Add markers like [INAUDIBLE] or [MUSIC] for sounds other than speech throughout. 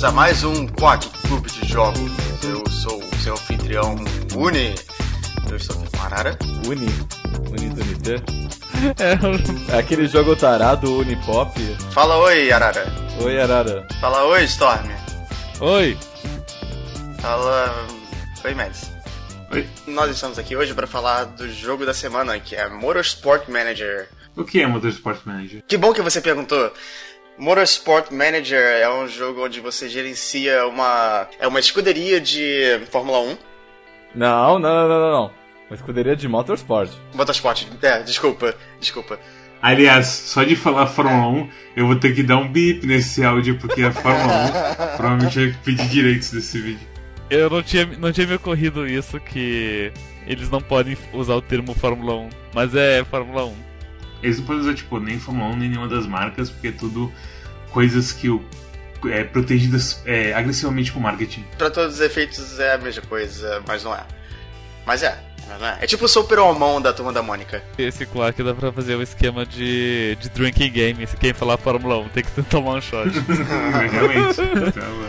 Bem-vindos a mais um Quack Clube de Jogos. Eu sou o seu anfitrião Uni. Eu estou aqui com a Arara. Uni. Uni do Unité. É, aquele jogo tarado, Unipop. Fala oi, Arara. Oi, Arara. Fala oi, Storm. Oi. Fala. Oi, Mads. Oi. Nós estamos aqui hoje para falar do jogo da semana, que é Motorsport Manager. O que é Motorsport Manager? Que bom que você perguntou. Motorsport Manager é um jogo onde você gerencia uma é uma escuderia de Fórmula 1. Não, não, não, não, não. Uma escuderia de Motorsport. Motorsport. É, desculpa, desculpa. Aliás, só de falar Fórmula 1, eu vou ter que dar um bip nesse áudio, porque a Fórmula 1 [LAUGHS] provavelmente vai pedir direitos desse vídeo. Eu não tinha, não tinha me ocorrido isso, que eles não podem usar o termo Fórmula 1, mas é Fórmula 1. Eles não podem usar, tipo, nem Fórmula 1, nem nenhuma das marcas, porque é tudo coisas que o, é, protegidas é, agressivamente por marketing. Pra todos os efeitos é a mesma coisa, mas não é. Mas é, não é. É tipo o Super Homão da Turma da Mônica. Esse Clark dá pra fazer o esquema de, de drinking game. Se quem falar Fórmula 1 tem que [LAUGHS] tomar um shot. [LAUGHS] Realmente. [LAUGHS] Então,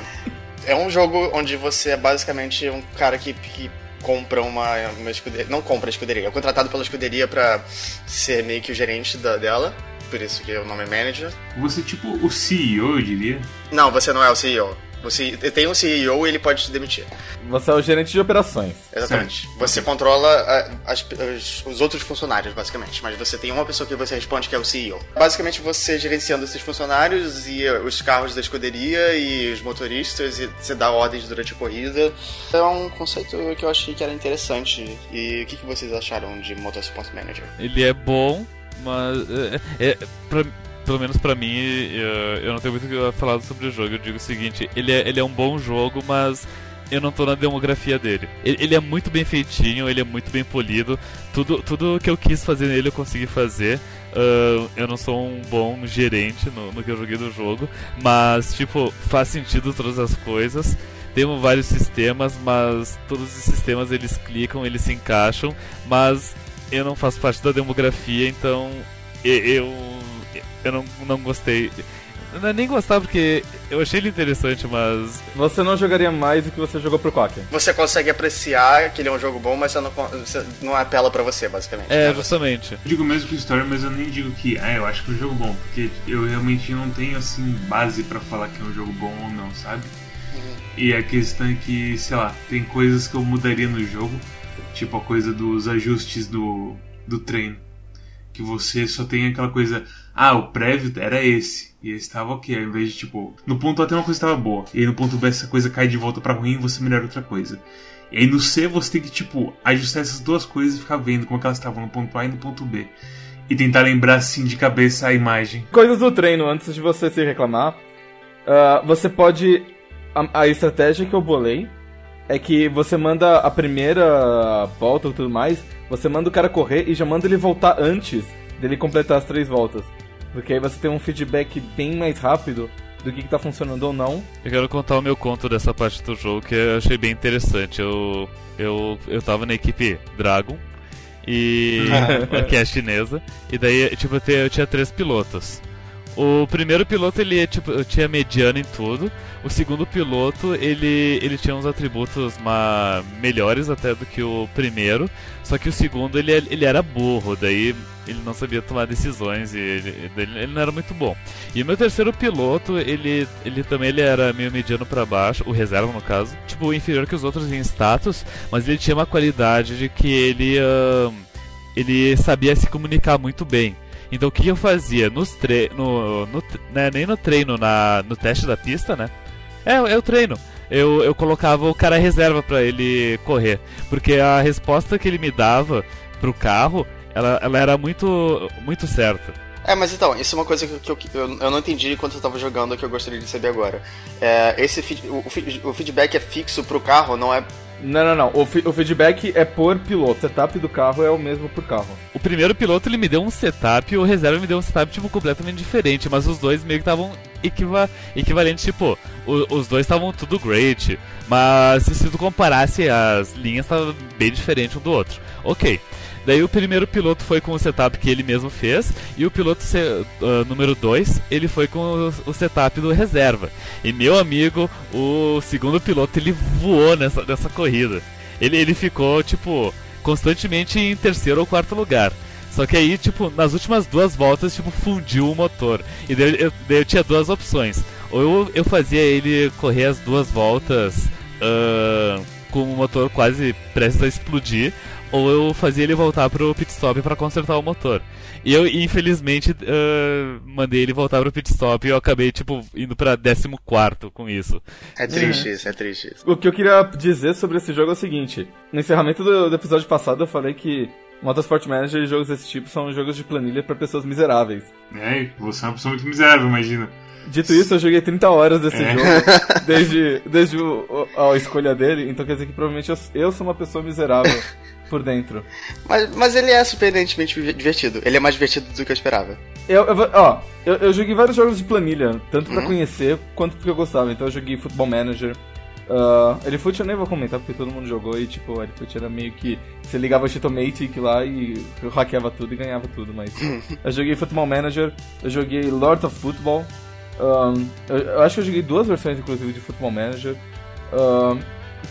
É um jogo onde você é basicamente um cara que, que compra uma, uma escuderia. Não compra a escuderia, é contratado pela escuderia pra ser meio que o gerente da, dela. Por isso que o nome é manager. você é tipo o CEO, eu diria. Não, você não é o CEO. Você tem um CEO e ele pode te demitir. Você é o gerente de operações. Exatamente. Você controla a- as- os, os outros funcionários, basicamente. Mas você tem uma pessoa que você responde que é o CEO. Basicamente, você gerenciando esses funcionários e uh, os carros da escuderia e os motoristas e você dá ordens durante a corrida. É um conceito que eu achei que era interessante. E o que, que vocês acharam de Motorsport Manager? Ele é bom, mas. É, é, pra- pelo menos pra mim, eu não tenho muito que falar sobre o jogo. Eu digo o seguinte: ele é, ele é um bom jogo, mas eu não tô na demografia dele. Ele, é muito bem feitinho, ele é muito bem polido. Tudo, tudo que eu quis fazer nele eu consegui fazer. Ah, eu não sou um bom gerente no, no que eu joguei do jogo, mas, tipo, faz sentido todas as coisas. Temos vários sistemas, mas todos os sistemas eles clicam, eles se encaixam, mas eu não faço parte da demografia, então eu eu não, não gostei. Não é nem gostar porque eu achei ele interessante, mas Você não jogaria mais do que você jogou pro Quack. Você consegue apreciar que ele é um jogo bom, mas você não, não apela pra você, basicamente. é né? justamente. Eu digo mesmo que história, mas eu nem digo que, ah, eu acho que é um jogo bom, porque eu realmente não tenho, assim, base pra falar que é um jogo bom ou não, sabe? E a questão é que, sei lá, tem coisas que eu mudaria no jogo, tipo a coisa dos ajustes do, do treino. Que você só tem aquela coisa, ah, o prévio era esse, e esse tava ok, ao invés de tipo, no ponto A tem uma coisa que tava boa, e aí no ponto B essa coisa cai de volta pra ruim e você melhora outra coisa. E aí no C você tem que, tipo, ajustar essas duas coisas e ficar vendo como é que elas estavam no ponto A e no ponto B. E tentar lembrar, assim, de cabeça a imagem. Coisas do treino, antes de você se reclamar. ah, você pode. A, a estratégia que eu bolei é que você manda a primeira volta e tudo mais. Você manda o cara correr e já manda ele voltar antes dele completar as três voltas. Porque aí você tem um feedback bem mais rápido do que, que tá funcionando ou não. Eu quero contar o meu conto dessa parte do jogo que eu achei bem interessante. Eu eu, eu tava na equipe Dragon e [LAUGHS] que é chinesa e daí tipo eu, tinha três pilotos. O primeiro piloto ele tipo tinha mediano em tudo. O segundo piloto ele ele tinha uns atributos ma melhores até do que o primeiro. Só que o segundo ele ele era burro, daí ele não sabia tomar decisões e ele, ele, não era muito bom. E o meu terceiro piloto, ele, ele também ele era meio mediano pra baixo, o reserva no caso, tipo, inferior que os outros em status, mas ele tinha uma qualidade de que ele ahn, ele sabia se comunicar muito bem. Então o que eu fazia nos tre no, no né, nem no treino, na, no teste da pista, né? É, é o treino. Eu, eu colocava o cara reserva pra ele correr, porque a resposta que ele me dava pro carro, ela, ela era muito muito certa. É, mas então, isso é uma coisa que eu, que eu, eu não entendi enquanto eu tava jogando que eu gostaria de saber agora. É, esse o, o feedback é fixo pro carro, não é. Não, não, não. O, o feedback é por piloto. O setup do carro é o mesmo por carro. O primeiro piloto ele me deu um setup o reserva me deu um setup tipo completamente diferente, mas os dois meio que estavam equiva equivalentes, tipo, o- os dois estavam tudo great, mas se tu comparasse as linhas tava bem diferente um do outro. OK. Daí o primeiro piloto foi com o setup que ele mesmo fez, e o piloto uh, número 2, ele foi com o, o, setup do reserva. E meu amigo, o segundo piloto, ele voou nessa, nessa corrida. Ele, ele ficou, tipo, constantemente em terceiro ou quarto lugar. Só que aí, tipo, nas últimas duas voltas, tipo, fundiu o motor. E daí eu, daí eu tinha duas opções. Ou eu, eu fazia ele correr as duas voltas uh, com o motor quase prestes a explodir, ou eu fazia ele voltar pro pit stop para consertar o motor. E eu, infelizmente, uh, mandei ele voltar pro pit stop e eu acabei, tipo, indo pra 14 com isso. É triste isso, é triste isso. O que eu queria dizer sobre esse jogo é o seguinte: no encerramento do, do episódio passado eu falei que Motorsport Manager e jogos desse tipo são jogos de planilha para pessoas miseráveis. É, você é uma pessoa muito miserável, imagina. Dito isso, eu joguei 30 horas desse é. jogo, desde, desde o, a escolha dele, então quer dizer que provavelmente eu, eu sou uma pessoa miserável [LAUGHS] por dentro. Mas, mas ele é surpreendentemente divertido. Ele é mais divertido do que eu esperava. Eu, eu ó, eu, eu joguei vários jogos de planilha, tanto pra uhum. conhecer quanto porque eu gostava. Então eu joguei Football Manager. Uh, Elefute eu nem vou comentar porque todo mundo jogou e tipo, Elefute era meio que. Você ligava o Cheatomatic lá e eu hackeava tudo e ganhava tudo, mas. [LAUGHS] eu joguei Football Manager, eu joguei Lord of Football. Um, eu, eu, acho que eu joguei duas versões, inclusive, de Football Manager. Um,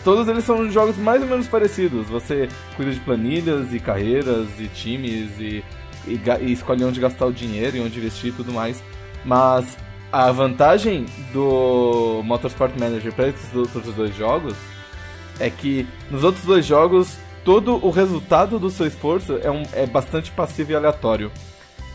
todos eles são jogos mais ou menos parecidos. Você cuida de planilhas e carreiras e times e, e, e escolhe onde gastar o dinheiro e onde investir e tudo mais. Mas a vantagem do Motorsport Manager para esses outros dois jogos é que nos outros dois jogos todo o resultado do seu esforço é, um, é bastante passivo e aleatório.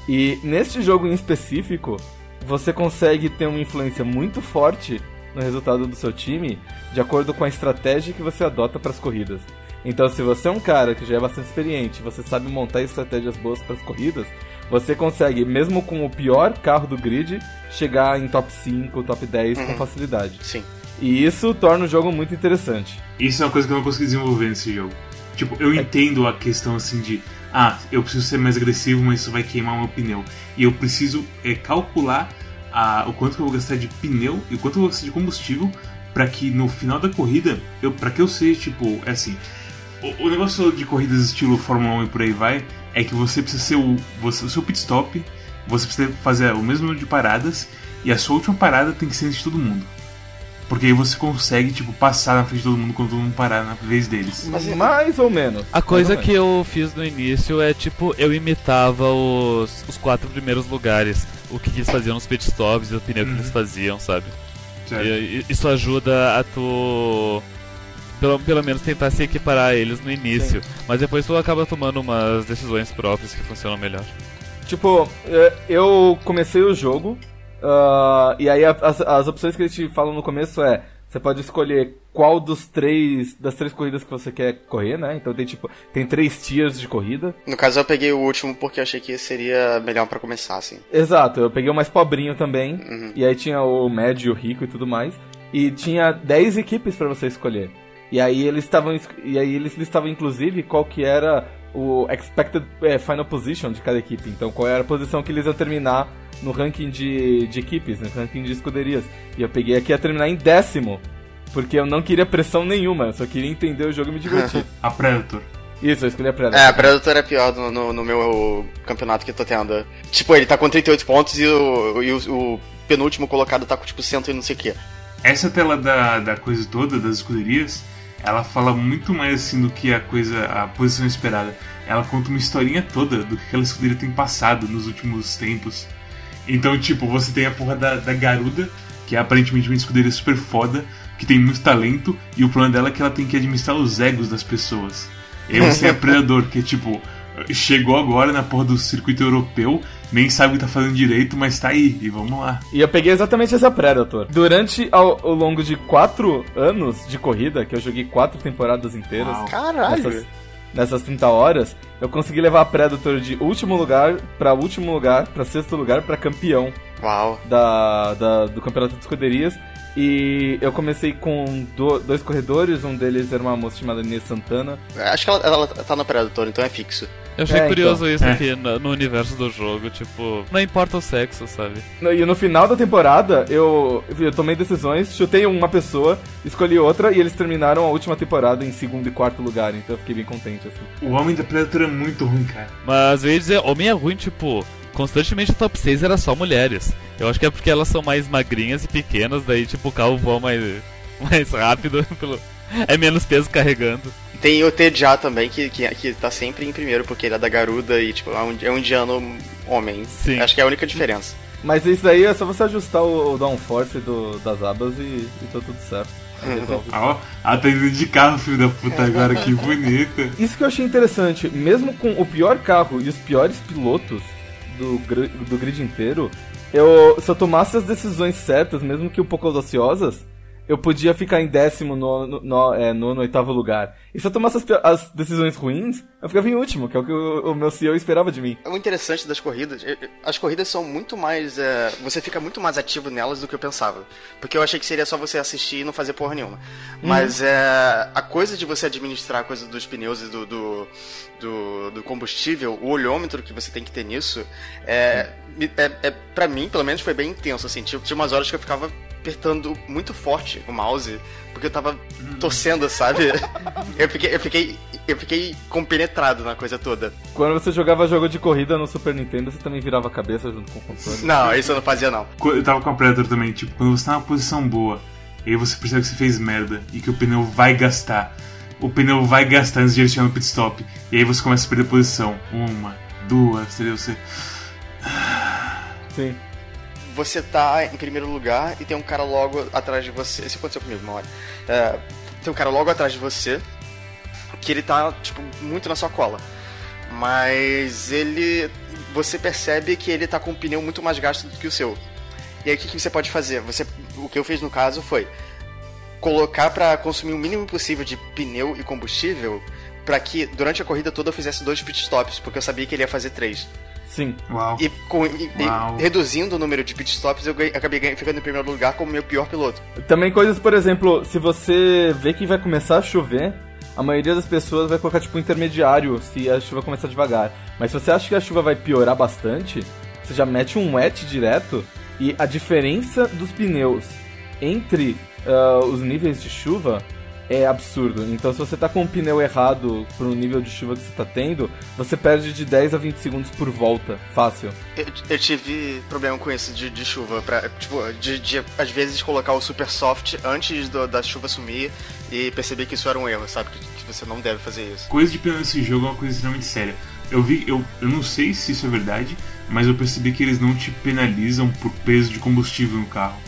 E neste jogo em específico, você consegue ter uma influência muito forte no resultado do seu time de acordo com a estratégia que você adota para as corridas. Então, se você é um cara que já é bastante experiente, você sabe montar estratégias boas para as corridas, você consegue, mesmo com o pior carro do grid, chegar em top 5, top 10 uhum. com facilidade. Sim. E isso torna o jogo muito interessante. Isso é uma coisa que eu não consegui desenvolver nesse jogo. Tipo, eu é... entendo a questão assim de ah, eu preciso ser mais agressivo, mas isso vai queimar o meu pneu. E eu preciso é, calcular a, o quanto que eu vou gastar de pneu e o quanto eu vou gastar de combustível para que no final da corrida, eu, para que eu seja, tipo, é assim, o, o, negócio de corridas estilo Fórmula 1 e por aí vai, é que você precisa ser o, você, o seu pit stop, você precisa fazer o mesmo número de paradas e a sua última parada tem que ser antes de todo mundo. Porque aí você consegue, tipo, passar na frente de todo mundo quando todo mundo parar na vez deles. Mas mais ou menos. A coisa que eu fiz no início é, tipo, eu imitava os, os quatro primeiros lugares. O que, eles faziam nos pitstops e o pneu uhum. que eles uhum. faziam, sabe? E, isso ajuda a tu... Pelo, pelo menos tentar se equiparar a eles no início. Sim. Mas depois tu acaba tomando umas decisões próprias que funcionam melhor. Tipo, é, eu comecei o jogo Uh, e aí as, as opções que eles te falam no começo é você pode escolher qual dos três das três corridas que você quer correr, né? Então tem tipo tem três tiers de corrida. No caso eu peguei o último porque eu achei que seria melhor para começar, assim. Exato, eu peguei o mais pobrinho também. Uhum. E aí tinha o médio, o rico e tudo mais. E tinha 10 equipes para você escolher. E aí eles estavam e aí eles listavam inclusive qual que era o expected é, final position de cada equipe. Então qual era a posição que eles iam terminar no ranking de, de equipes, no ranking de escuderias. E eu peguei aqui a terminar em décimo. Porque eu não queria pressão nenhuma, eu só queria entender o jogo e me divertir. [LAUGHS] a Predator. Isso, eu escolhi a Predator. É, a Predator é pior no, no, no, meu campeonato que eu tô tendo. Tipo, ele tá com 38 pontos e o, e o, o penúltimo colocado tá com tipo 100 e não sei o que. Essa tela da, da coisa toda, das escuderias, ela fala muito mais assim do que a coisa, a posição esperada. Ela conta uma historinha toda do que aquela escuderia tem passado nos últimos tempos. Então, tipo, você tem a porra da, da Garuda, que é aparentemente uma escuderia super foda, que tem muito talento, e o problema dela é que ela tem que administrar os egos das pessoas. E aí você a Predador, que é tipo, chegou agora na porra do circuito europeu, nem sabe o que tá fazendo direito, mas tá aí, e vamos lá. E eu peguei exatamente essa Predator. Durante ao, ao longo de quatro anos de corrida, que eu joguei quatro temporadas inteiras. Uau. Caralho! Nessas, nessas 30 horas, eu consegui levar a Predator de último lugar para último lugar, para sexto lugar, para campeão. Uau! Da, da, do campeonato de escuderias. E eu comecei com do, dois corredores, um deles era uma moça chamada Inês Santana. Acho que ela, ela tá na Predator, então é fixo. Eu achei É, curioso então. isso É. aqui no, no universo do jogo, tipo, não importa o sexo, sabe? No- E no final da temporada, eu, eu tomei decisões, chutei uma pessoa, escolhi outra e eles terminaram a última temporada em segundo e quarto lugar, então eu fiquei bem contente, assim. O Homem da Predator é muito ruim, cara. Mas eu ia dizer, homem é ruim, tipo, constantemente o top 6 era só mulheres. Eu acho que é porque elas são mais magrinhas e pequenas, daí tipo o carro voa mais, [LAUGHS] mais rápido, [LAUGHS] pelo... é menos peso carregando. Tem o Tejá também, que, que, que tá sempre em primeiro, porque ele é da Garuda e, tipo, é um, é um indiano homem. Sim. Acho que é a única diferença. Mas isso daí é só você ajustar o, o downforce do, das abas e, e tá tudo certo. Aí. [LAUGHS] Ah, tá indo de carro, filho da puta, agora, que bonita. Isso que eu achei interessante, mesmo com o pior carro e os piores pilotos do, do grid inteiro, eu, se eu tomasse as decisões certas, mesmo que um pouco audaciosas, eu podia ficar em décimo, no, no, é, nono, oitavo lugar. E se eu tomasse as, as decisões ruins, eu ficava em último, que é o que o, o meu CEO esperava de mim. O interessante das corridas, as corridas são muito mais. eh, você fica muito mais ativo nelas do que eu pensava. Porque eu achei que seria só você assistir e não fazer porra nenhuma. Mas eh, a coisa de você administrar a coisa dos pneus e do, do, do, do combustível, o olhômetro que você tem que ter nisso, é, me- é, é, pra mim, pelo menos, foi bem intenso. Assim, tinha, tinha umas horas que eu ficava apertando muito forte o mouse, porque eu tava torcendo, sabe? [LAUGHS] eu, fiquei, eu, fiquei, eu fiquei compenetrado na coisa toda. Quando você jogava jogo de corrida no Super Nintendo, você também virava a cabeça junto com o controle. Não, isso eu não fazia, não. Eu tava com a Predator também, tipo, quando você tá numa posição boa, e aí você percebe que você fez merda e que o pneu vai gastar. O pneu vai gastar antes de ele chegar no pit stop. E aí você começa a perder posição. Uma, duas, entendeu? Você. Sim. Você tá em primeiro lugar e tem um cara logo atrás de você. Isso aconteceu comigo uma hora. É, tem um cara logo atrás de você que ele tá, tipo, muito na sua cola. Mas ele. Você percebe que ele tá com um pneu muito mais gasto do que o seu. E aí o que, que você pode fazer? Você, o que eu fiz no caso foi colocar pra consumir o mínimo possível de pneu e combustível pra que durante a corrida toda eu fizesse dois pit stops, porque eu sabia que ele ia fazer três. Sim. Uau. E, com- e- e Uau. reduzindo o número de pit stops, eu ganhei- acabei ganhando- ficando em primeiro lugar como meu pior piloto. Também coisas, por exemplo, se você vê que vai começar a chover, a maioria das pessoas vai colocar tipo um intermediário se a chuva começar devagar. Mas se você acha que a chuva vai piorar bastante, você já mete um wet direto e a diferença dos pneus entre ah, os níveis de chuva é absurdo. Então se você tá com o pneu errado pro nível de chuva que você tá tendo, você perde de 10 a 20 segundos por volta, fácil. Eu, eu tive problema com isso de, de chuva, pra, tipo, de, de às vezes colocar o super soft antes do- da chuva sumir e perceber que isso era um erro, sabe? Que, que você não deve fazer isso. Coisa de pneu nesse jogo é uma coisa extremamente séria. Eu vi, eu, eu não sei se isso é verdade, mas eu percebi que eles não te penalizam por peso de combustível no carro.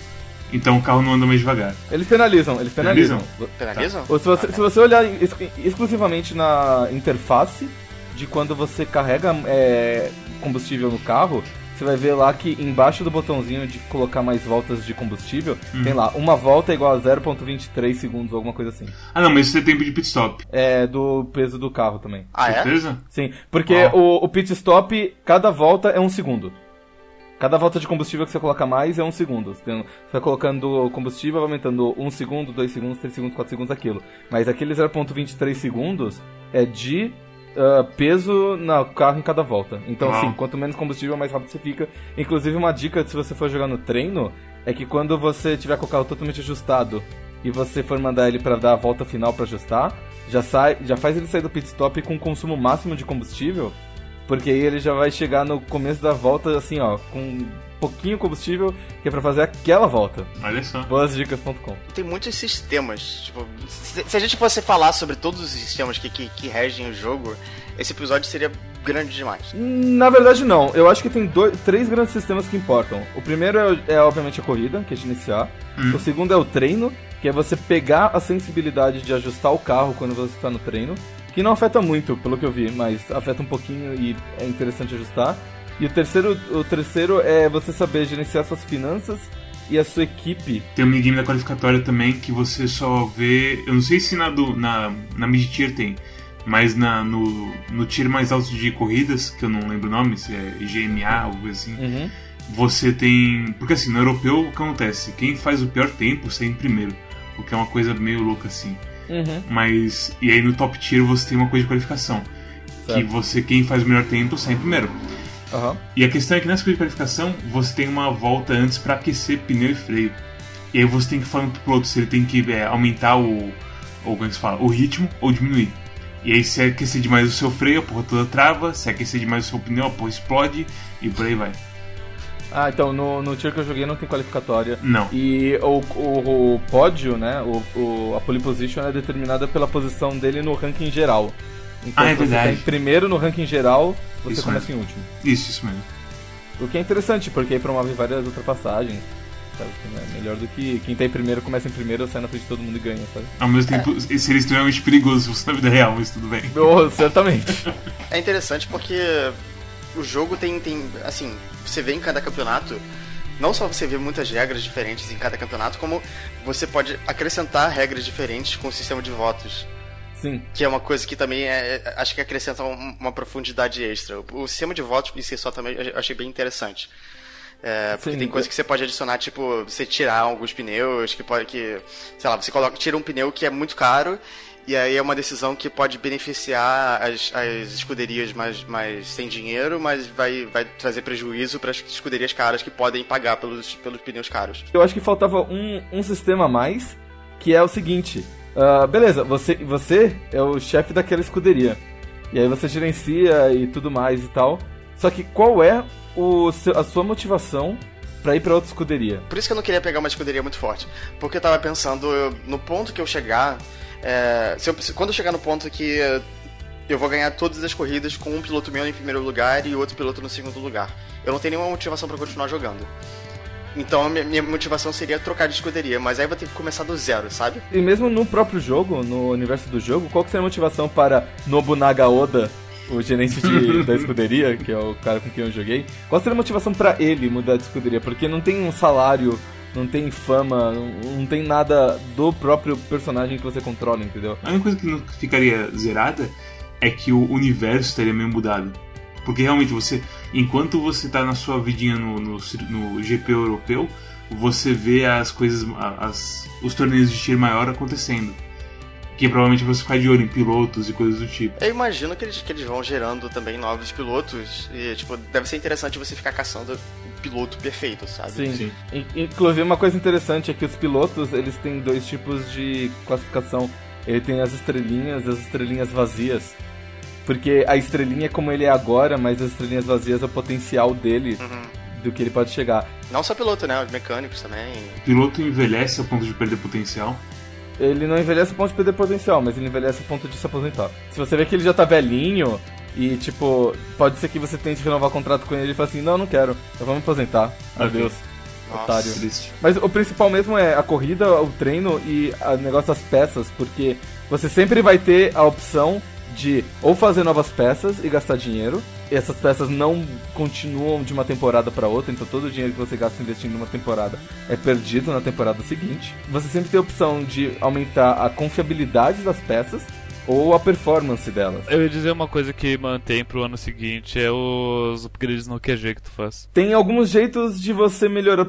Então o carro não anda mais devagar. Eles penalizam, eles penalizam. Penalizam? Ou se você, se você olhar ex- exclusivamente na interface de quando você carrega é, combustível no carro, você vai ver lá que embaixo do botãozinho de colocar mais voltas de combustível, Uhum. tem lá, uma volta é igual a 0.23 segundos, alguma coisa assim. Ah não, mas isso é tempo de pit stop. É do peso do carro também. Ah, é? Certeza? Sim, porque Ah. o, o pit stop, cada volta é um segundo. Cada volta de combustível que você coloca mais é um segundo. Você vai colocando combustível, aumentando um segundo, dois segundos, três segundos, quatro segundos, aquilo. Mas aquele 0.23 segundos é de ah, peso no carro em cada volta. Então, Uau. sim, quanto menos combustível, mais rápido você fica. Inclusive, uma dica, se você for jogar no treino, é que quando você tiver com o carro totalmente ajustado e você for mandar ele para dar a volta final para ajustar, já sai, já faz ele sair do pit stop com o consumo máximo de combustível, porque aí ele já vai chegar no começo da volta assim, ó, com pouquinho combustível, que é para fazer aquela volta. Olha só. Boasdicas.com. Tem muitos sistemas. Tipo, se, se a gente fosse falar sobre todos os sistemas que, que, que regem o jogo, esse episódio seria grande demais. Na verdade, não. Eu acho que tem dois, três grandes sistemas que importam. O primeiro é, é, obviamente, a corrida, que é de iniciar. Hum. O segundo é o treino, que é você pegar a sensibilidade de ajustar o carro quando você está no treino. Que não afeta muito, pelo que eu vi, mas afeta um pouquinho e é interessante ajustar. E o terceiro, o terceiro é você saber gerenciar suas finanças e a sua equipe. Tem um minigame da qualificatória também que você só vê. Eu não sei se na, do, na, na mid-tier tem, mas na, no, no tier mais alto de corridas, que eu não lembro o nome, se é GMA, algo assim, Uhum. você tem. Porque assim, no europeu o que acontece? Quem faz o pior tempo sai em primeiro. O que é uma coisa meio louca assim. Uhum. Mas. E aí no top tier você tem uma coisa de qualificação. Que você, quem faz o melhor tempo, sai em primeiro. Aham. E a questão é que nessa corrida de qualificação, você tem uma volta antes pra aquecer pneu e freio. E aí você tem que falar pro piloto se ele tem que é, aumentar o. Ou como é que se fala? O ritmo ou diminuir. E aí se aquecer demais o seu freio, a porra toda trava, se aquecer demais o seu pneu, a porra explode e por aí vai. Ah, então no, no tiro que eu joguei não tem qualificatória. Não. E o, o, o pódio, né? O, o- a pole position é determinada pela posição dele no ranking geral. Então, Ah, é se você tá verdade. em primeiro no ranking geral, você Isso começa em último. Isso, isso mesmo. O que é interessante, porque aí promove várias ultrapassagens. Sabe? Que é melhor do que quem tá em primeiro começa em primeiro, sai na frente de todo mundo e ganha, sabe? Ao mesmo tempo, seria extremamente perigoso se [LAUGHS] fosse na vida real, mas tudo bem. Oh, certamente. [LAUGHS] É interessante porque o jogo tem, tem. Assim, você vê em cada campeonato. Não só você vê muitas regras diferentes em cada campeonato, como você pode acrescentar regras diferentes com o sistema de votos. Sim. Que é uma coisa que também é, é- acho que acrescenta um- uma profundidade extra. O, sistema de votos em si só também eu achei bem interessante. É, porque Sim, tem coisa eu- que você pode adicionar, tipo, você tirar alguns pneus, que pode que. Sei lá, você coloca, tira um pneu que é muito caro, e aí é uma decisão que pode beneficiar as, as escuderias mais, mais sem dinheiro, mas vai, vai trazer prejuízo para as escuderias caras que podem pagar pelos, pelos pneus caros. Eu acho que faltava um, um sistema a mais, que é o seguinte. ah, beleza, você, você é o chefe daquela escuderia. E aí você gerencia e tudo mais e tal. Só que qual é o, a sua motivação pra ir pra outra escuderia? Por isso que eu não queria pegar uma escuderia muito forte. Porque eu tava pensando, eu- no ponto que eu chegar. é, se eu- se- quando eu chegar no ponto que eu vou ganhar todas as corridas com um piloto meu em primeiro lugar e outro piloto no segundo lugar. Eu não tenho nenhuma motivação pra continuar jogando. Então a minha, motivação seria trocar de escuderia, mas aí eu vou ter que começar do zero, sabe? E mesmo no próprio jogo, no universo do jogo, qual que seria a motivação para Nobunaga Oda, o gerente de- [LAUGHS] da escuderia, que é o cara com quem eu joguei, qual seria a motivação pra ele mudar de escuderia? Porque não tem um salário, não tem fama, não, não tem nada do próprio personagem que você controla, entendeu? A única coisa que não ficaria zerada é que o universo estaria meio mudado. Porque realmente você, enquanto você tá na sua vidinha no, no, no GP europeu, você vê as coisas, as, os torneios de tiro maior acontecendo. Que provavelmente você ficar de olho em pilotos e coisas do tipo. Eu imagino que eles, que eles vão gerando também novos pilotos. E, tipo, deve ser interessante você ficar caçando o piloto perfeito, sabe? Sim. Sim. In- Inclusive, uma coisa interessante é que os pilotos, eles têm dois tipos de classificação. Ele tem as estrelinhas e as estrelinhas vazias. Porque a estrelinha é como ele é agora, mas as estrelinhas vazias é o potencial dele, Uhum. do que ele pode chegar. Não só piloto, né? Os mecânicos também. O piloto envelhece a ponto de perder potencial. Ele não envelhece a ponto de perder potencial, mas ele envelhece a ponto de se aposentar. Se você vê que ele já tá velhinho, e tipo, pode ser que você tente renovar o contrato com ele e fale assim, não, não quero, eu vou me aposentar. Adeus, Nossa. otário. Triste. Mas o principal mesmo é a corrida, o treino e o negócio das peças, porque você sempre vai ter a opção de ou fazer novas peças e gastar dinheiro. Essas peças não continuam de uma temporada para outra, então todo o dinheiro que você gasta investindo numa temporada é perdido na temporada seguinte. Você sempre tem a opção de aumentar a confiabilidade das peças ou a performance delas. Eu ia dizer uma coisa que mantém pro ano seguinte é os upgrades no QG que tu faz. Tem alguns jeitos de você melhorar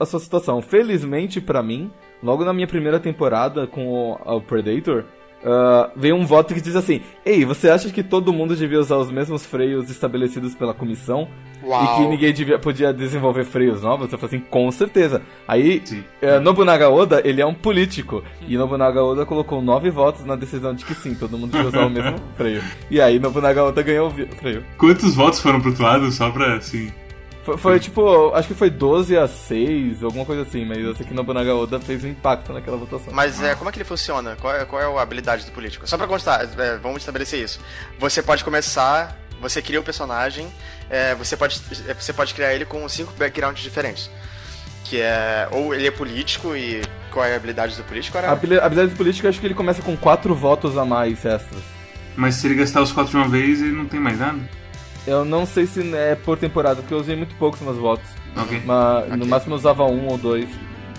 a sua situação. Felizmente pra mim, logo na minha primeira temporada com o Predator, ah, veio um voto que diz assim: Ei, você acha que todo mundo devia usar os mesmos freios estabelecidos pela comissão? Uau. E que ninguém devia, podia desenvolver freios novos? Eu falei assim: Com certeza. Aí, Sim. eh, Nobunaga Oda, ele é um político. E Nobunaga Oda colocou nove votos na decisão de que sim, todo mundo devia usar o mesmo [LAUGHS] freio. E aí, Nobunaga Oda ganhou o freio. Quantos votos foram pro outro lado? Só pra, assim... Foi, foi, tipo, acho que foi 12 a 6, alguma coisa assim, mas eu sei que Nobunaga Oda fez um impacto naquela votação. Mas é, como é que ele funciona? Qual é, qual é a habilidade do político? Só pra constar, é, vamos estabelecer isso. Você pode começar, você cria um personagem, é, você, pode, é, você pode criar ele com cinco backgrounds diferentes. Que é. Ou ele é político e. Qual é a habilidade do político? A Era... habili- habilidade política, acho que ele começa com 4 votos a mais extras. Mas se ele gastar os quatro de uma vez, ele não tem mais nada? Eu não sei se é por temporada, porque eu usei muito poucos meus votos. Ok. Mas, No Ok. máximo eu usava um ou dois.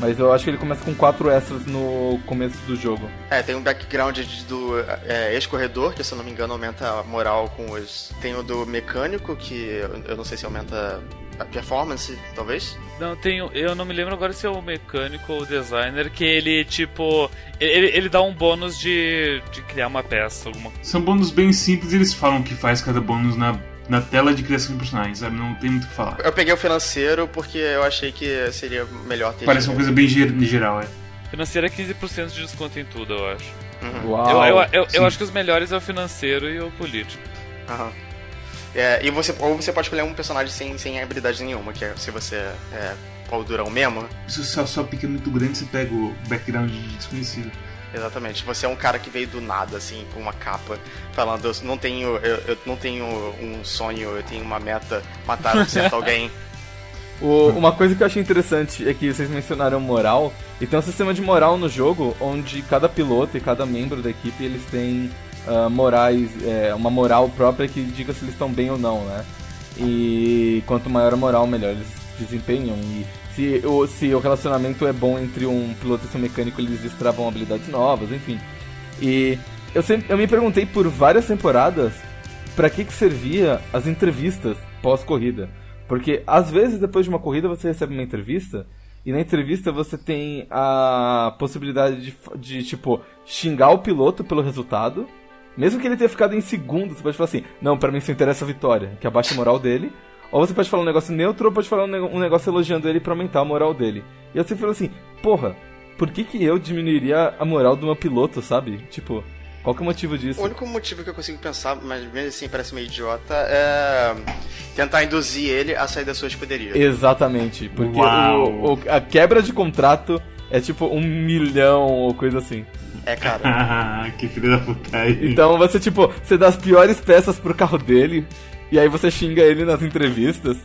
Mas eu acho que ele começa com 4 extras no começo do jogo. É, tem um background do é, ex-corredor, que se eu não me engano aumenta a moral com os. Tem o do mecânico, que eu- não sei se aumenta performance, talvez? Não, tenho. Eu não me lembro agora se é o mecânico ou o designer, que ele, tipo. Ele, ele dá um bônus de, de criar uma peça, alguma coisa. São bônus bem simples eles falam que faz cada bônus na, na tela de criação de personagens, sabe? Não tem muito o que falar. Eu peguei o financeiro porque eu achei que seria melhor ter. Parece uma coisa bem geral, é. Financeiro é 15% de desconto em tudo, eu acho. Uhum. Uau, eu, eu, eu, eu, acho que os melhores é o financeiro e o político. Aham. É, e você, ou você pode escolher um personagem sem, sem habilidade nenhuma, que é se você é pau durão mesmo. Se a sua pica é muito grande, você pega o background de desconhecido. Exatamente. Você é um cara que veio do nada, assim, com uma capa, falando, eu não tenho, eu, eu não tenho um sonho, eu tenho uma meta, matar um certo alguém. [LAUGHS] O, uma coisa que eu achei interessante é que vocês mencionaram moral, e tem um sistema de moral no jogo onde cada piloto e cada membro da equipe eles têm uh, morais, é, uma moral própria que diga se eles estão bem ou não, né? E quanto maior a moral, melhor eles desempenham. E se o, se o relacionamento é bom entre um piloto e seu mecânico, eles destravam habilidades novas, enfim. E eu, sempre, eu me perguntei por várias temporadas para que, que servia as entrevistas pós-corrida. Porque às vezes depois de uma corrida você recebe uma entrevista e na entrevista você tem a possibilidade de, de tipo xingar o piloto pelo resultado mesmo que ele tenha ficado em segundo, você pode falar assim: não, para mim só interessa a vitória, que abaixa a moral dele. Ou você pode falar um negócio neutro ou pode falar um negócio elogiando ele pra aumentar a moral dele. E eu sempre falo assim: porra, por que, que eu diminuiria a moral de uma piloto, sabe? Tipo, qual que é o motivo disso? O único motivo que eu consigo pensar, mas mesmo assim parece meio idiota, é tentar induzir ele a sair da sua escuderia. Exatamente, porque o, o, a quebra de contrato é tipo um milhão ou coisa assim. É, cara. [LAUGHS] que filho da puta. Então você, tipo, você dá as piores peças pro carro dele, e aí você xinga ele nas entrevistas.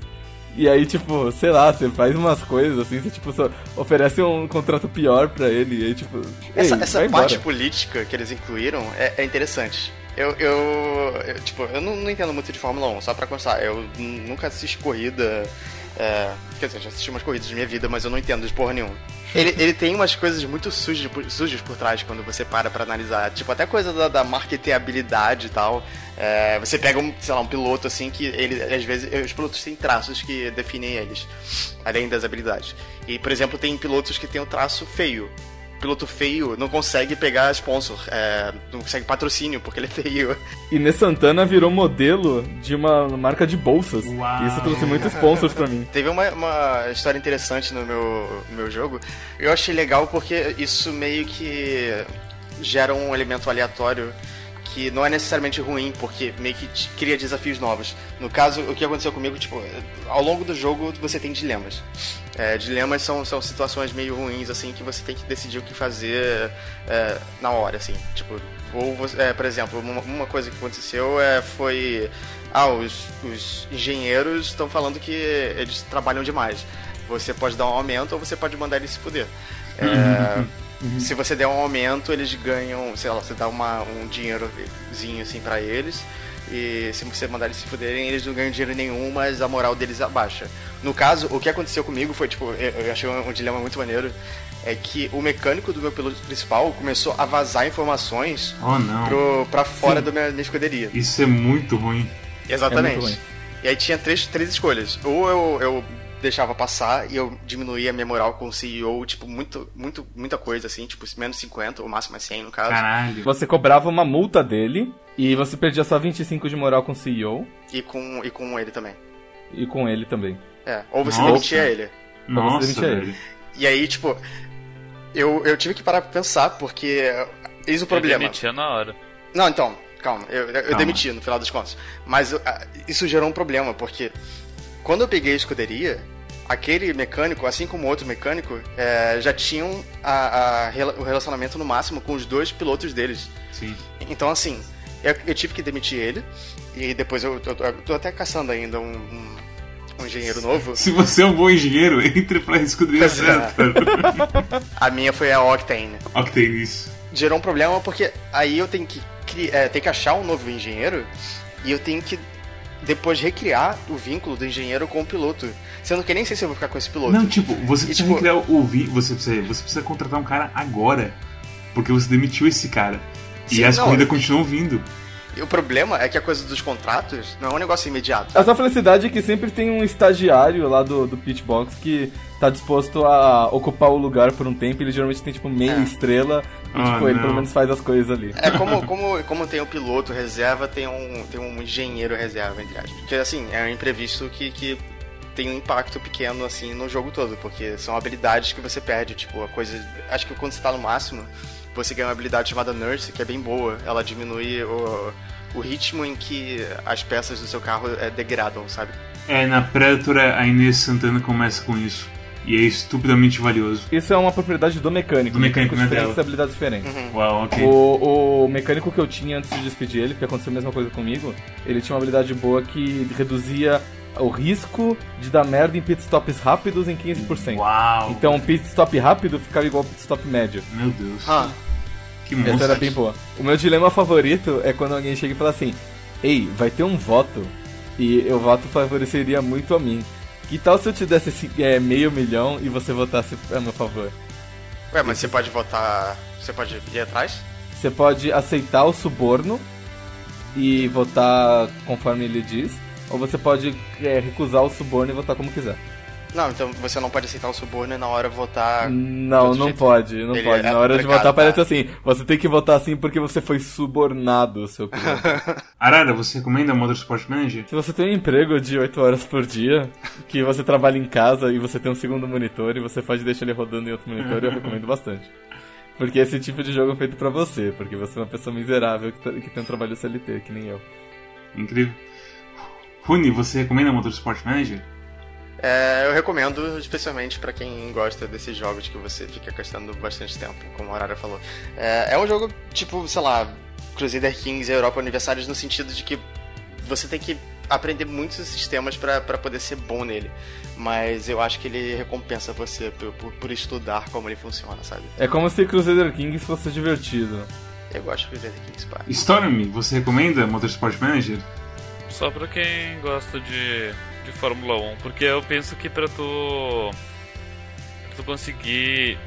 E aí, tipo, sei lá, você faz umas coisas assim, você, tipo, oferece um contrato pior pra ele, e aí, tipo. Essa, essa parte política que eles incluíram é, é interessante. Eu, eu, eu, tipo, eu não, não, entendo muito de Fórmula 1, só pra constar. Eu nunca assisti corrida. É, quer dizer, já assisti umas corridas de minha vida, mas eu não entendo de porra nenhuma. [LAUGHS] Ele, ele tem umas coisas muito sujas, sujas por trás quando você para pra analisar. Tipo, até coisa da, da marketeabilidade e tal. É, você pega um, sei lá, um piloto assim que ele, às vezes, os pilotos têm traços que definem eles, além das habilidades. E, por exemplo, tem pilotos que têm o um traço feio piloto feio não consegue pegar sponsor, é, não consegue patrocínio porque ele é feio. E Inês Santana virou modelo de uma marca de bolsas. Uau. Isso trouxe muitos sponsors pra mim. Teve uma, uma história interessante no meu, no meu jogo. Eu achei legal porque isso meio que gera um elemento aleatório que não é necessariamente ruim, porque meio que cria desafios novos. No caso, o que aconteceu comigo, tipo, ao longo do jogo você tem dilemas. É, dilemas são, são situações meio ruins, assim, que você tem que decidir o que fazer é, na hora, assim. Tipo, ou, é, por exemplo, uma, uma, coisa que aconteceu é, foi... Ah, os, os engenheiros estão falando que eles trabalham demais. Você pode dar um aumento ou você pode mandar eles se fuder. É, Uhum. Se você der um aumento, eles ganham, sei lá, você dá uma, um dinheirozinho assim para eles. E se você mandar eles se fuderem, eles não ganham dinheiro nenhum, mas a moral deles abaixa. No caso, o que aconteceu comigo foi, tipo, eu, eu achei um, um dilema muito maneiro. É que o mecânico do meu piloto principal começou a vazar informações oh, não. Pro, pra fora Sim. da minha, minha escuderia. Isso é muito ruim. Exatamente. É muito ruim. E aí tinha três, três escolhas. Ou eu, eu deixava passar e eu diminuía a minha moral com o CEO, tipo, muito, muito, muita coisa, assim, tipo, menos 50, ou máximo é 100 no caso. Caralho. Você cobrava uma multa dele e você perdia só 25 de moral com o CEO. E com, e com ele também. E com ele também. É, ou você Nossa. demitia ele. Nossa, ou você demitia ele. E aí, tipo, eu, eu tive que parar pra pensar, porque eis o problema. Eu demitia na hora. Não, então, calma, eu, eu calma. demiti no final das contas. Mas uh, isso gerou um problema, porque quando eu peguei a escuderia, aquele mecânico, assim como outro mecânico, é, já tinham a, a, o relacionamento no máximo com os dois pilotos deles. Sim. Então, assim, eu, eu tive que demitir ele, e depois eu, eu, eu tô até caçando ainda um, um, um, engenheiro novo. Se você é um bom engenheiro, [LAUGHS] entre pra escuderia certa. a minha foi a Octane. Octane, isso. Gerou um problema porque aí eu tenho que, é, tenho que achar um novo engenheiro e eu tenho que depois recriar o vínculo do engenheiro com o piloto. Sendo que nem sei se eu vou ficar com esse piloto. Não, tipo, você precisa tipo... recriar o vínculo. Você precisa, você precisa contratar um cara agora. Porque você demitiu esse cara. Sim, e as corridas continuam vindo. E o problema é que a coisa dos contratos não é um negócio imediato. A sua felicidade é que sempre tem um estagiário lá do, do Pitchbox que tá disposto a ocupar o lugar por um tempo. Ele geralmente tem, tipo, meia É. estrela e, Ah, tipo, ele pelo menos faz as coisas ali. É como, como, como tem o piloto reserva, tem um, tem um engenheiro reserva, entre aspas. Porque, assim, é um imprevisto que, que tem um impacto pequeno, assim, no jogo todo. Porque são habilidades que você perde, tipo, a coisa... Acho que quando você tá no máximo, você ganha uma habilidade chamada Nurse, que é bem boa. Ela diminui o, o ritmo em que as peças do seu carro é, degradam, sabe? É, na Predator a Inês Santana começa com isso. E é estupidamente valioso. Isso é uma propriedade do mecânico. Do mecânico, né, diferentes habilidades diferentes. Uhum. Uau, ok. O, o mecânico que eu tinha antes de despedir ele, porque aconteceu a mesma coisa comigo, ele tinha uma habilidade boa que reduzia o risco de dar merda em pitstops rápidos em 15%. Uau. Então, um pit stop rápido ficava igual ao pit stop médio. Meu Deus. Ah, Que Essa monstro. era bem boa. O meu dilema favorito é quando alguém chega e fala assim: Ei, vai ter um voto e o voto favoreceria muito a mim. Que tal se eu te desse esse, é, meio milhão e você votasse a meu favor? ué, mas você pode votar... Você pode ir atrás? Você pode aceitar o suborno e votar conforme ele diz, ou você pode é, recusar o suborno e votar como quiser. Não, então você não pode aceitar o suborno e na hora votar... Não, não jeito. pode, não Ele pode. é Na hora de votar tá? parece assim: você tem que votar assim porque você foi subornado, seu. [LAUGHS] Arara, você recomenda Motorsport Manager? Se você tem um emprego de 8 horas por dia, que você trabalha em casa e você tem um segundo monitor e você pode deixar ele rodando em outro monitor, eu recomendo bastante. Porque esse tipo de jogo é feito pra você, porque você é uma pessoa miserável que, tá- que tem um trabalho CLT, que nem eu. Incrível. Rune, você recomenda Motorsport Manager? É, eu recomendo, especialmente pra quem gosta desses jogos que você fica gastando bastante tempo, como a Arara falou. É, é um jogo tipo, sei lá, Crusader Kings e Europa Aniversários no sentido de que você tem que aprender muitos sistemas pra pra poder ser bom nele. Mas eu acho que ele recompensa você por, por- por estudar como ele funciona, sabe? É como se Crusader Kings fosse divertido. Eu gosto de Crusader Kings, pá. Stormy, você recomenda Motorsport Manager? Só pra quem gosta de, de Fórmula 1, porque eu penso que pra tu, pra tu conseguir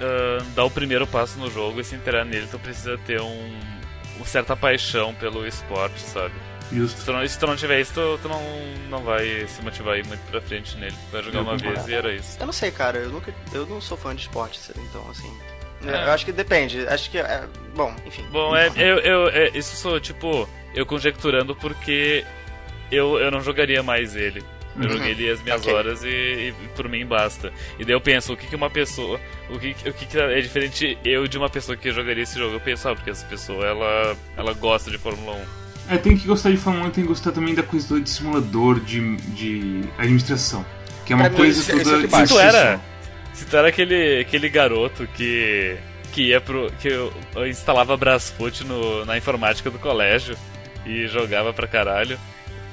ah, dar o primeiro passo no jogo e se inteirar nele, tu precisa ter um, uma certa paixão pelo esporte, sabe? Se Justo. tu não, se tu não tiver isso, tu, tu não, não vai se motivar a ir muito pra frente nele. Vai jogar Eu uma vez e era isso. Eu não sei, cara, eu nunca. Eu não sou fã de esporte, então assim. É. Eu acho que depende. Acho que é. Bom, enfim. Bom, é, eu, eu, é, isso sou, tipo, eu conjecturando porque eu, eu não jogaria mais ele. Eu Uhum. joguei ele as minhas Ok. horas e, e por mim basta. E daí eu penso, o que, que uma pessoa. O que, o que, que é diferente eu de uma pessoa que jogaria esse jogo? Eu penso, ah, porque essa pessoa ela, ela gosta de Fórmula 1. É, tem que gostar de Fórmula 1 e tem que gostar também da coisa de simulador de, de administração. Que é uma Pra mim, coisa isso- isso é toda o que de bate. Se tu era. Instrução. Se tu era aquele, aquele garoto que. que ia pro. que eu, eu instalava Brasfoot no, na informática do colégio e jogava pra caralho.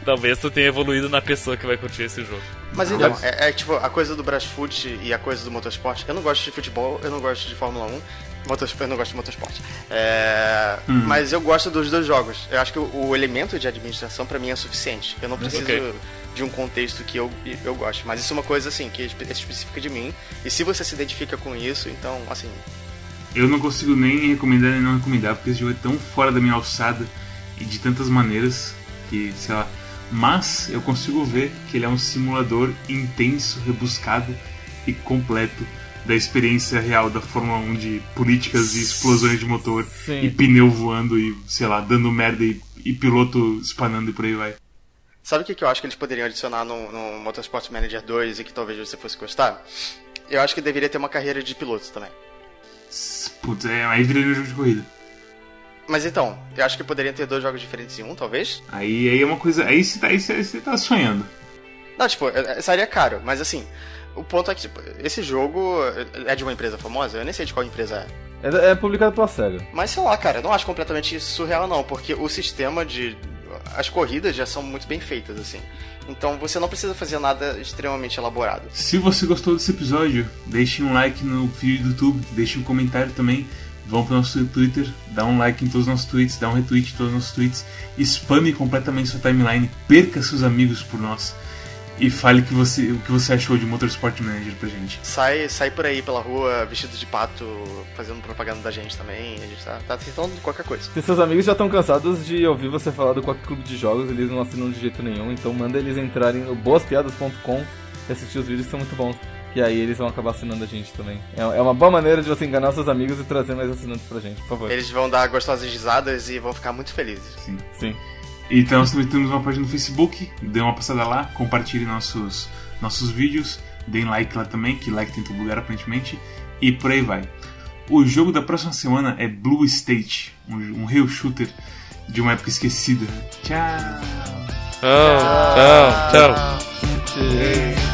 Talvez tu tenha evoluído na pessoa que vai curtir esse jogo. Mas então, é, é tipo, a coisa do Brasfoot e a coisa do motorsport. Eu não gosto de futebol, eu não gosto de Fórmula 1. Motorsport, eu não gosto de motorsport. É, Hum. Mas eu gosto dos dois jogos. Eu acho que o, o elemento de administração pra mim é suficiente. Eu não preciso Ok. de um contexto que eu, eu gosto. Mas isso é uma coisa assim, que é é específica de mim. E se você se identifica com isso, então, assim. Eu não consigo nem recomendar nem não recomendar, porque esse jogo é tão fora da minha alçada e de tantas maneiras que, sei lá. Mas eu consigo ver que ele é um simulador intenso, rebuscado e completo da experiência real da Fórmula 1 de políticas e explosões de motor Sim. e pneu voando e, sei lá, dando merda e, e piloto espanando e por aí vai. Sabe o que, que eu acho que eles poderiam adicionar no, no Motorsport Manager 2 e que talvez você fosse gostar? Eu acho que deveria ter uma carreira de piloto também. Putz, é, aí viraria um jogo de corrida. Mas então, eu acho que poderiam ter dois jogos diferentes em um, talvez? Aí, aí é uma coisa. Aí você tá, aí você- você tá sonhando. Não, tipo, seria caro, mas assim, o ponto é que, tipo, esse jogo é de uma empresa famosa? Eu nem sei de qual empresa é. É, é publicado pela SEGA. Mas sei lá, cara, eu não acho completamente surreal não, porque o sistema de. As corridas já são muito bem feitas, assim. Então você não precisa fazer nada extremamente elaborado. Se você gostou desse episódio, deixe um like no vídeo do YouTube, deixe um comentário também. Vão pro nosso Twitter, dá um like em todos os nossos tweets, dá um retweet em todos os nossos tweets, spame completamente sua timeline, perca seus amigos por nós. E fale que você, o que você achou de Motorsport Manager pra gente. Sai, sai por aí pela rua vestido de pato, fazendo propaganda da gente também. A gente tá, tá tentando qualquer coisa. Se seus amigos já estão cansados de ouvir você falar do qualquer clube de jogos, eles não assinam de jeito nenhum, então manda eles entrarem no boaspiadas.com e assistir os vídeos que são muito bons. Que aí eles vão acabar assinando a gente também. É, é uma boa maneira de você enganar seus amigos e trazer mais assinantes pra gente, por favor. Eles vão dar gostosas risadas e vão ficar muito felizes. Sim. Sim. Então nós também temos uma página no Facebook, dê uma passada lá, compartilhe nossos, nossos vídeos, deem like lá também, que like tem todo lugar aparentemente, e por aí vai. O jogo da próxima semana é Blue State, um, um rail shooter de uma época esquecida. Tchau! Tchau, tchau, tchau. Tchau.